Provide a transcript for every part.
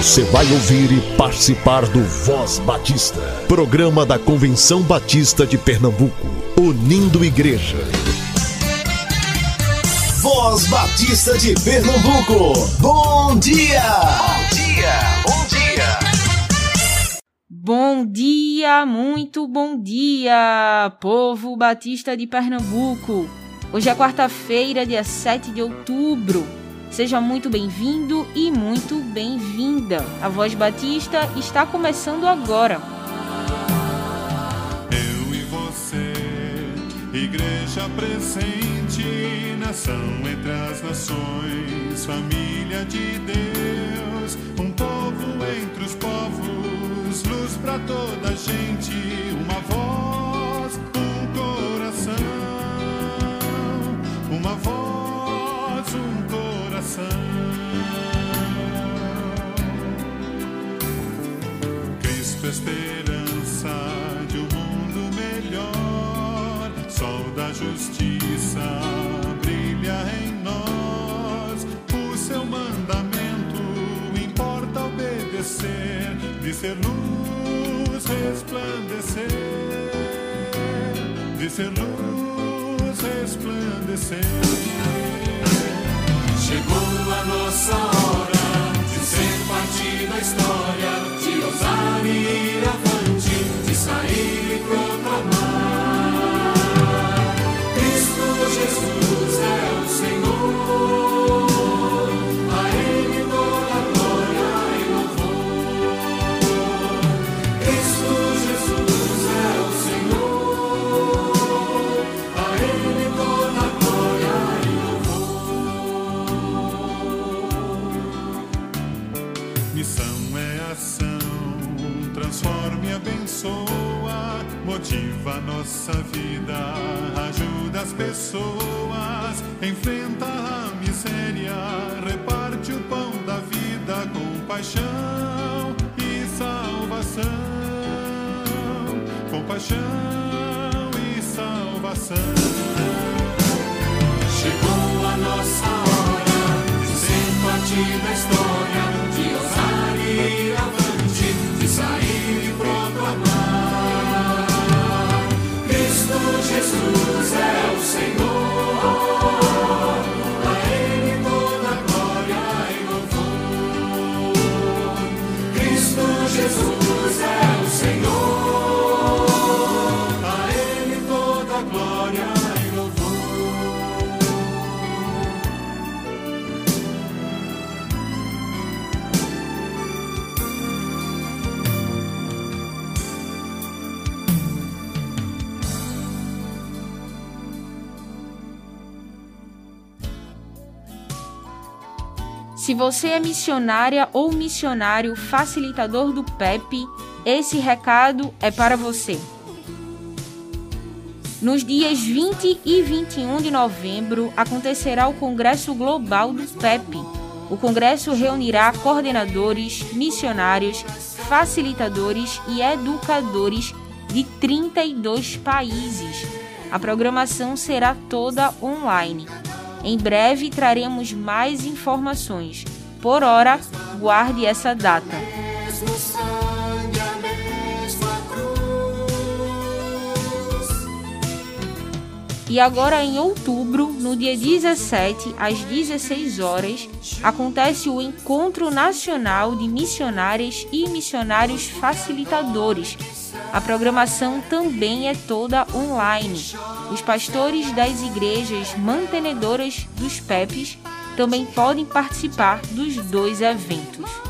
Você vai ouvir e participar do Voz Batista, programa da Convenção Batista de Pernambuco, unindo igreja. Voz Batista de Pernambuco, bom dia! Bom dia, bom dia! Bom dia, muito bom dia, povo batista de Pernambuco. Hoje é quarta-feira, dia 7 de outubro. Seja muito bem-vindo e muito bem-vinda. A Voz Batista está começando agora. Eu e você, igreja presente, nação entre as nações, família de Deus, um povo entre os povos, luz para toda a gente, uma voz, paixão e salvação. Você é missionária ou missionário facilitador do PEP, esse recado é para você. Nos dias 20 e 21 de novembro acontecerá o Congresso Global do PEP. O congresso reunirá coordenadores, missionários, facilitadores e educadores de 32 países. A programação será toda online. Em breve traremos mais informações. Por hora, guarde essa data. E agora em outubro, no dia 17, às 16 horas, acontece o Encontro Nacional de Missionárias e Missionários Facilitadores. A programação também é toda online. Os pastores das igrejas mantenedoras dos PEPs também podem participar dos dois eventos.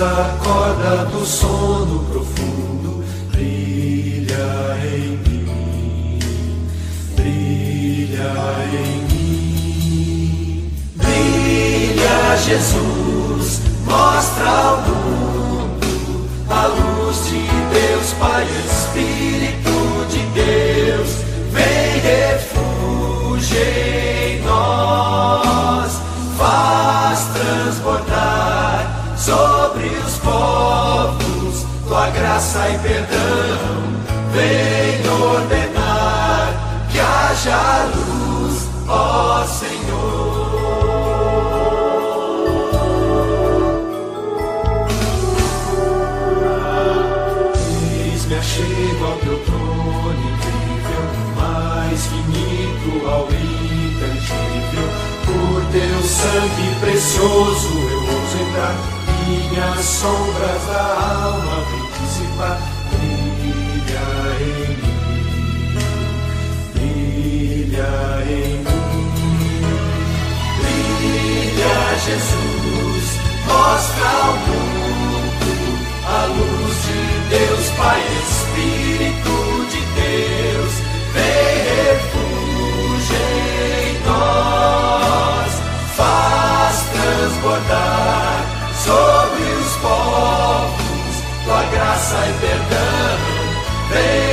Acorda do sono profundo, brilha em mim, brilha em mim, brilha Jesus, mostra ao mundo a luz de Deus, Pai, Espírito de Deus, vem refúgio graça perdão, vem ordenar que haja luz, ó Senhor. Eis-me achego ao teu trono incrível, mais finito ao intangível. Por teu sangue precioso eu ouso entrar, minhas sombras da alma brilha em mim, brilha Jesus, mostra ao mundo a luz de Deus, Pai, Espírito de Deus, vem refúgio em nós, faz transbordar sobre os povos. Tua graça e perdão, vem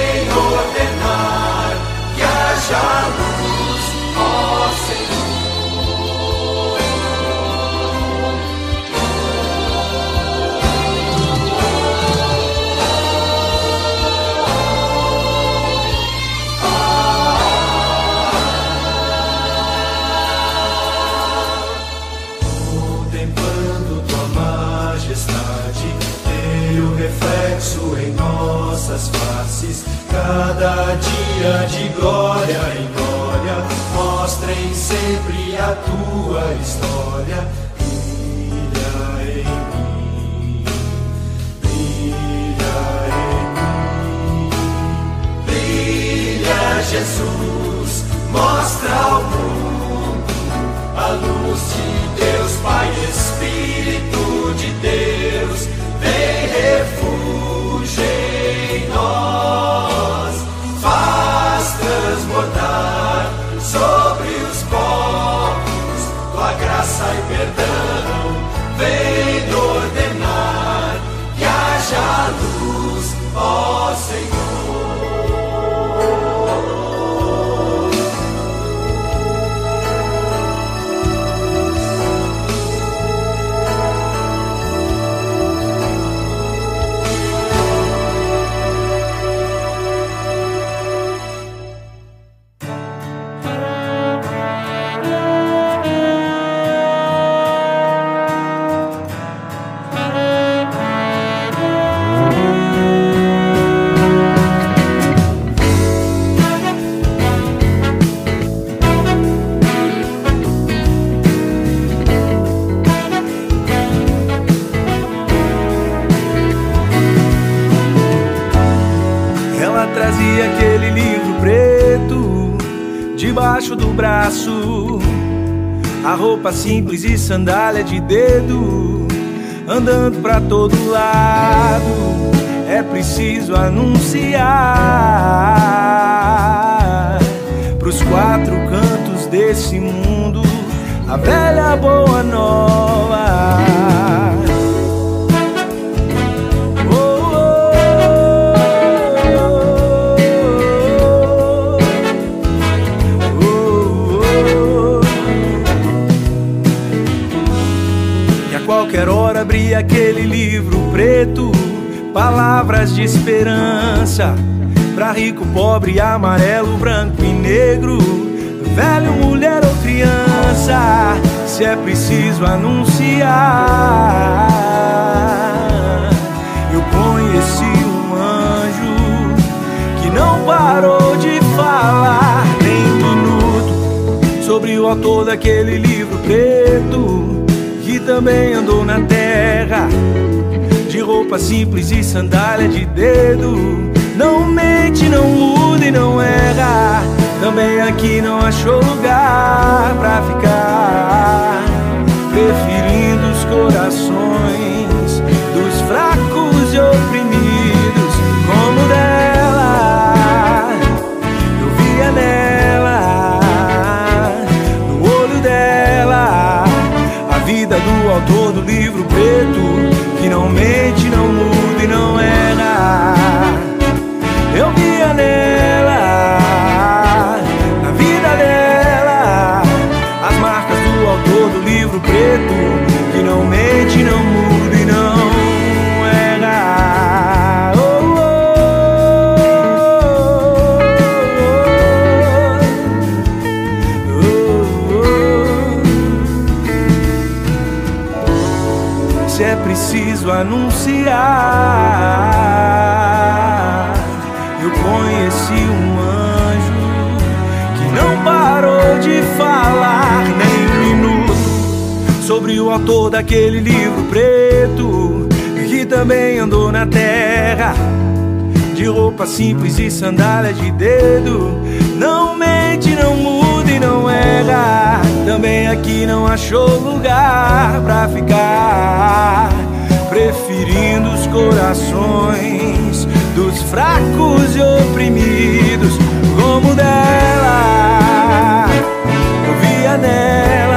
nossas faces, cada dia de glória em glória, mostrem sempre a tua história. Brilha em mim, brilha em mim, brilha Jesus, mostra ao mundo a luz de Deus, Pai, Espírito de Deus, vem refúgio a roupa simples e sandália de dedo, andando pra todo lado. É preciso anunciar pros quatro cantos desse mundo a velha boa nova. Abria aquele livro preto, palavras de esperança. Pra rico, pobre, amarelo, branco e negro, velho, mulher ou criança, se é preciso anunciar. Eu conheci um anjo que não parou de falar nem um minuto sobre o autor daquele livro preto também andou na terra de roupa simples e sandália de dedo. Não mente, não muda e não erra. Também aqui não achou lugar pra ficar, autor daquele livro preto que também andou na terra de roupa simples e sandália de dedo. Não mente, não muda e não erra. Também aqui não achou lugar pra ficar. Preferindo os corações dos fracos e oprimidos, como dela. Eu via nela,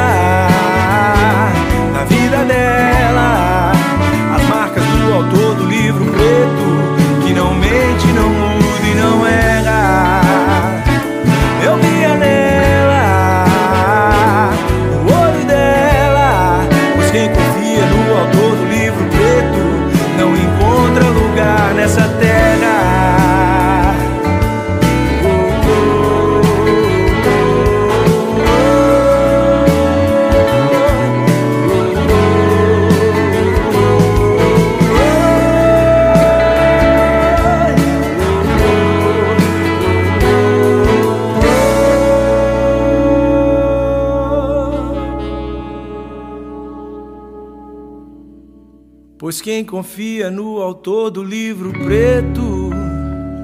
Pois quem confia no autor do livro preto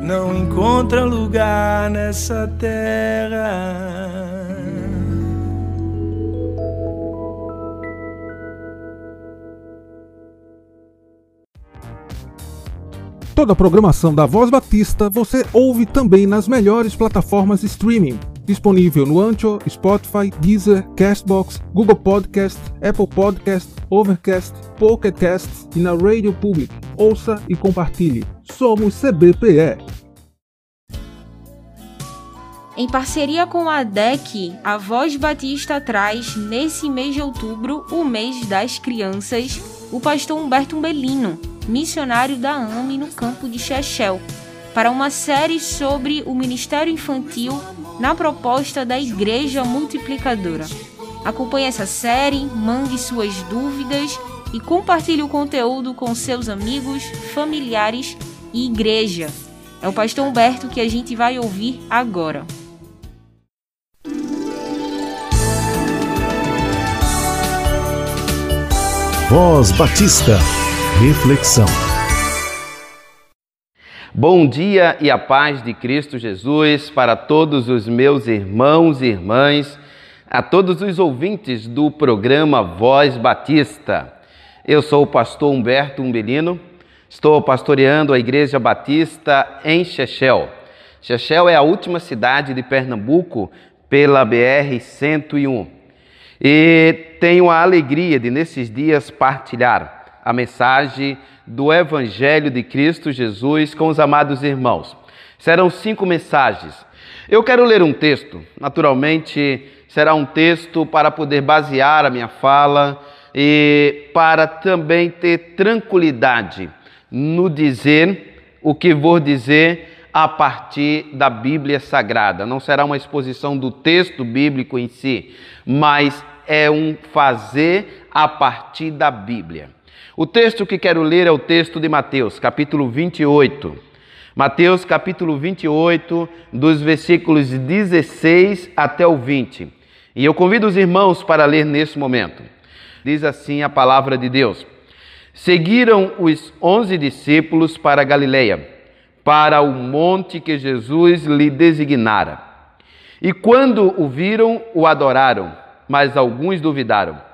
não encontra lugar nessa terra. Toda a programação da Voz Batista você ouve também nas melhores plataformas streaming. Disponível no Ancho, Spotify, Deezer, Castbox, Google Podcast, Apple Podcast, Overcast, Pocket Cast e na Radio Public. Ouça e compartilhe. Somos CBPE. Em parceria com a DEC, a Voz Batista traz, nesse mês de outubro, o mês das crianças, o pastor Humberto Umbelino, missionário da AME no campo de Chechel, para uma série sobre o ministério infantil na proposta da Igreja Multiplicadora. Acompanhe essa série, mande suas dúvidas e compartilhe o conteúdo com seus amigos, familiares e igreja. É o pastor Humberto que a gente vai ouvir agora. Voz Batista. Reflexão. Bom dia e a paz de Cristo Jesus para todos os meus irmãos e irmãs, a todos os ouvintes do programa Voz Batista. Eu sou o pastor Humberto Umbelino, estou pastoreando a Igreja Batista em Chechel. Chechel é a última cidade de Pernambuco pela BR-101 e tenho a alegria de, nesses dias, partilhar a mensagem do Evangelho de Cristo Jesus com os amados irmãos. Serão cinco mensagens. Eu quero ler um texto, naturalmente será um texto para poder basear a minha fala e para também ter tranquilidade no dizer o que vou dizer a partir da Bíblia Sagrada. Não será uma exposição do texto bíblico em si, mas é um fazer a partir da Bíblia. O texto que quero ler é o texto de Mateus, capítulo 28. Mateus, capítulo 28, dos versículos 16 até o 20. E eu convido os irmãos para ler nesse momento. Diz assim a palavra de Deus: Seguiram os onze discípulos para Galileia, para o monte que Jesus lhe designara. E quando o viram, o adoraram, mas alguns duvidaram.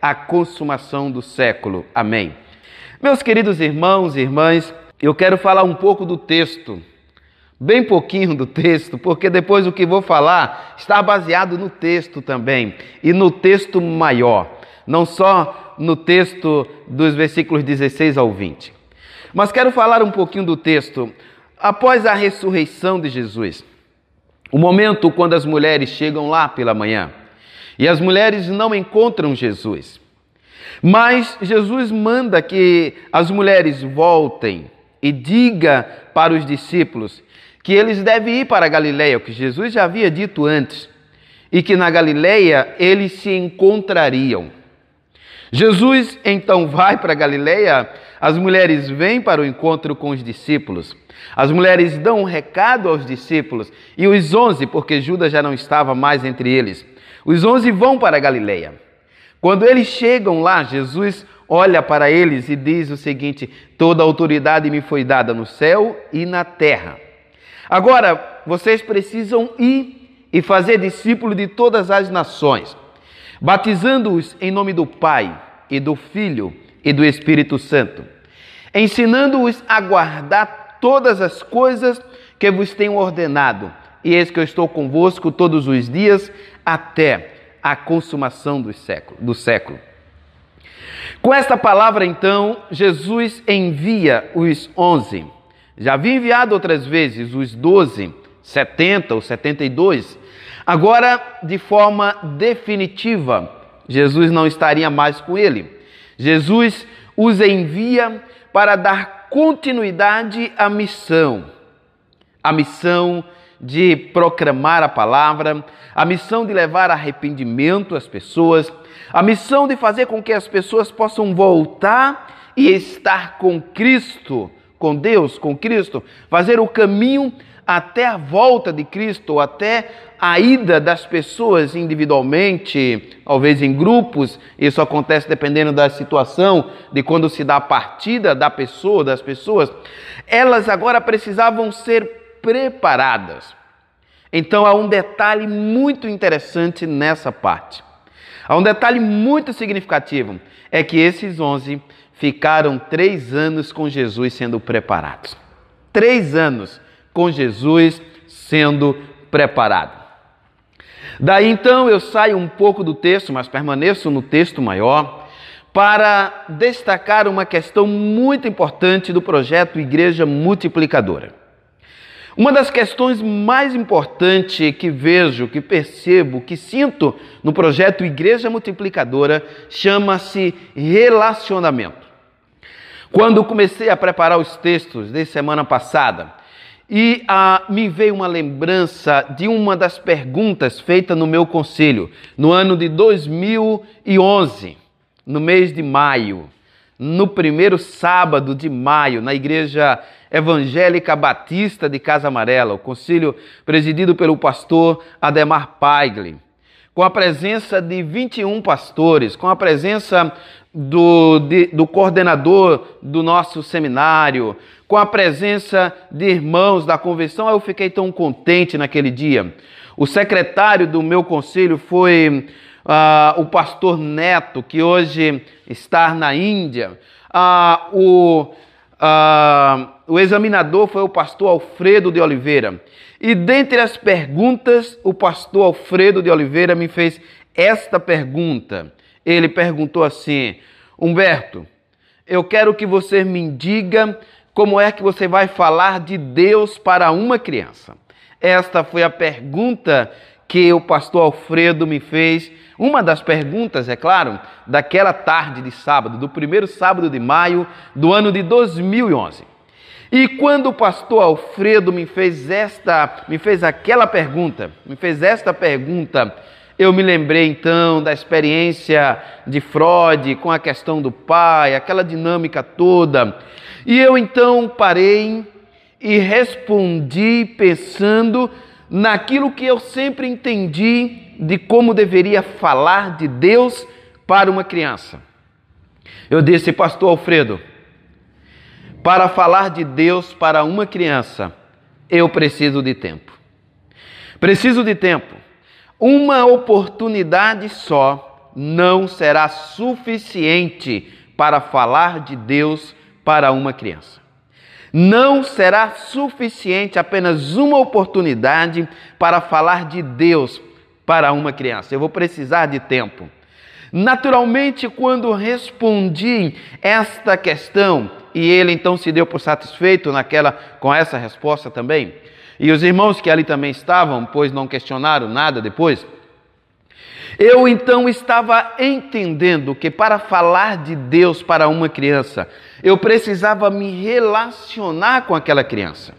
a consumação do século. Amém. Meus queridos irmãos e irmãs, eu quero falar um pouco do texto, bem pouquinho do texto, porque depois o que vou falar está baseado no texto também e no texto maior, não só no texto dos versículos 16 ao 20. Mas quero falar um pouquinho do texto após a ressurreição de Jesus. O momento quando as mulheres chegam lá pela manhã e as mulheres não encontram Jesus. Mas Jesus manda que as mulheres voltem e diga para os discípulos que eles devem ir para a Galileia, o que Jesus já havia dito antes, e que na Galileia eles se encontrariam. Jesus então vai para a Galileia, as mulheres vêm para o encontro com os discípulos. As mulheres dão um recado aos discípulos e os onze, porque Judas já não estava mais entre eles, os onze vão para Galileia. Quando eles chegam lá, Jesus olha para eles e diz o seguinte: Toda autoridade me foi dada no céu e na terra. Agora, vocês precisam ir e fazer discípulo de todas as nações, batizando-os em nome do Pai e do Filho e do Espírito Santo, ensinando-os a guardar todas as coisas que vos tenho ordenado. E eis que eu estou convosco todos os dias até a consumação do século. Do século. Com esta palavra, então, Jesus envia os onze. Já havia enviado outras vezes os doze, setenta ou setenta e dois. Agora, de forma definitiva, Jesus não estaria mais com ele. Jesus os envia para dar continuidade à missão. A missão de proclamar a palavra, a missão de levar arrependimento às pessoas, a missão de fazer com que as pessoas possam voltar e estar com Cristo, com Deus, com Cristo, fazer o caminho até a volta de Cristo, até a ida das pessoas individualmente, talvez em grupos, isso acontece dependendo da situação, de quando se dá a partida da pessoa, das pessoas, elas agora precisavam ser preparadas. Então há um detalhe muito interessante nessa parte. Há um detalhe muito significativo: é que esses onze ficaram três anos com Jesus sendo preparados. Três anos com Jesus sendo preparado. Daí então eu saio um pouco do texto, mas permaneço no texto maior, para destacar uma questão muito importante do projeto Igreja Multiplicadora. Uma das questões mais importantes que vejo, que percebo, que sinto no projeto Igreja Multiplicadora chama-se relacionamento. Quando comecei a preparar os textos de semana passada, e ah, me veio uma lembrança de uma das perguntas feitas no meu conselho, no ano de 2011, no mês de maio, no primeiro sábado de maio, na igreja Evangélica Batista de Casa Amarela, o concílio presidido pelo pastor Ademar Paigle, com a presença de 21 pastores, com a presença do, de, do coordenador do nosso seminário, com a presença de irmãos da convenção, eu fiquei tão contente naquele dia. O secretário do meu conselho foi uh, o pastor Neto, que hoje está na Índia. Uh, o ah, o examinador foi o pastor Alfredo de Oliveira. E dentre as perguntas, o pastor Alfredo de Oliveira me fez esta pergunta. Ele perguntou assim: Humberto, eu quero que você me diga como é que você vai falar de Deus para uma criança. Esta foi a pergunta que o pastor Alfredo me fez uma das perguntas, é claro, daquela tarde de sábado, do primeiro sábado de maio do ano de 2011. E quando o pastor Alfredo me fez esta, me fez aquela pergunta, me fez esta pergunta, eu me lembrei então da experiência de Freud com a questão do pai, aquela dinâmica toda. E eu então parei e respondi pensando naquilo que eu sempre entendi de como deveria falar de Deus para uma criança. Eu disse, Pastor Alfredo, para falar de Deus para uma criança, eu preciso de tempo. Preciso de tempo. Uma oportunidade só não será suficiente para falar de Deus para uma criança. Não será suficiente apenas uma oportunidade para falar de Deus para uma criança. Eu vou precisar de tempo. Naturalmente, quando respondi esta questão, e ele então se deu por satisfeito naquela com essa resposta também, e os irmãos que ali também estavam, pois não questionaram nada depois, eu então estava entendendo que para falar de Deus para uma criança, eu precisava me relacionar com aquela criança.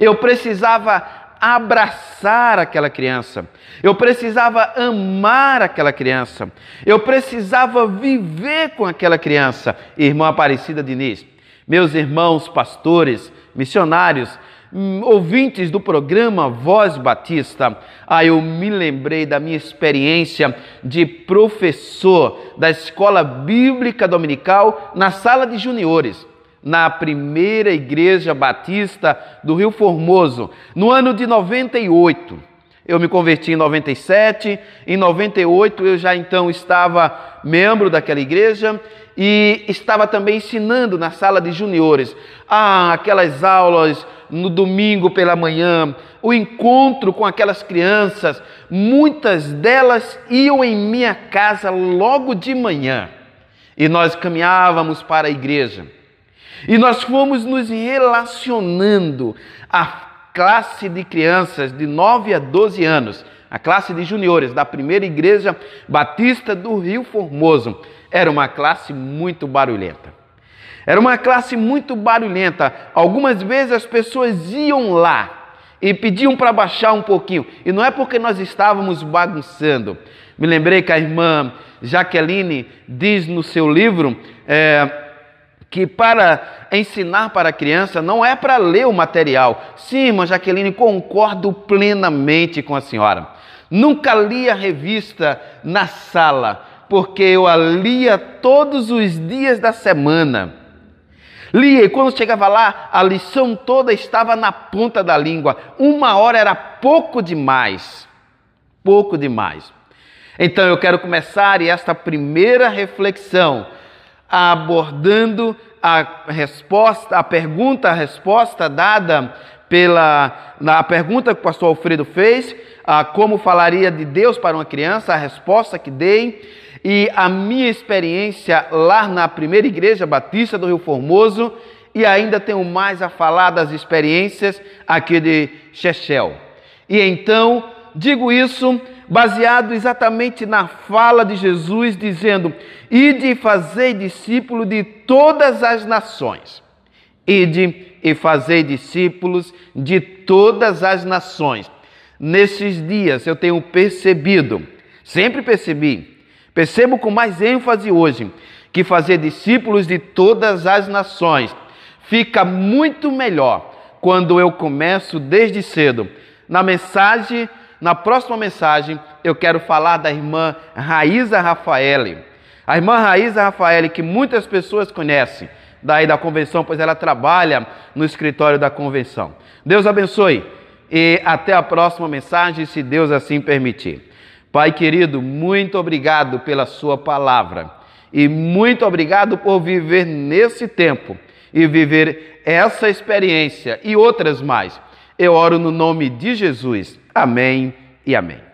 Eu precisava abraçar aquela criança. Eu precisava amar aquela criança. Eu precisava viver com aquela criança. Irmã Aparecida Diniz, meus irmãos pastores, missionários, hum, ouvintes do programa Voz Batista, ah, eu me lembrei da minha experiência de professor da Escola Bíblica Dominical na sala de juniores na primeira igreja batista do Rio Formoso, no ano de 98. Eu me converti em 97, em 98 eu já então estava membro daquela igreja e estava também ensinando na sala de juniores. Ah, aquelas aulas no domingo pela manhã, o encontro com aquelas crianças, muitas delas iam em minha casa logo de manhã e nós caminhávamos para a igreja. E nós fomos nos relacionando. A classe de crianças de 9 a 12 anos, a classe de juniores da primeira igreja batista do Rio Formoso, era uma classe muito barulhenta. Era uma classe muito barulhenta. Algumas vezes as pessoas iam lá e pediam para baixar um pouquinho. E não é porque nós estávamos bagunçando. Me lembrei que a irmã Jaqueline diz no seu livro. É, que para ensinar para a criança não é para ler o material. Sim, irmã Jaqueline, concordo plenamente com a senhora. Nunca li a revista na sala, porque eu a lia todos os dias da semana. Lia e quando chegava lá, a lição toda estava na ponta da língua. Uma hora era pouco demais. Pouco demais. Então eu quero começar esta primeira reflexão abordando a resposta, a pergunta, a resposta dada pela na pergunta que o pastor Alfredo fez, a como falaria de Deus para uma criança, a resposta que dei e a minha experiência lá na primeira igreja batista do Rio Formoso e ainda tenho mais a falar das experiências aqui de Chechel. E então digo isso baseado exatamente na fala de Jesus, dizendo: Ide fazei discípulo de todas as nações. Ide e fazei discípulos de todas as nações. Nesses dias eu tenho percebido, sempre percebi, percebo com mais ênfase hoje, que fazer discípulos de todas as nações fica muito melhor quando eu começo desde cedo na mensagem na próxima mensagem, eu quero falar da irmã Raíza Rafaele. A irmã Raíza Rafaele, que muitas pessoas conhecem daí da convenção, pois ela trabalha no escritório da convenção. Deus abençoe e até a próxima mensagem, se Deus assim permitir. Pai querido, muito obrigado pela Sua palavra e muito obrigado por viver nesse tempo e viver essa experiência e outras mais. Eu oro no nome de Jesus. Amém e amém.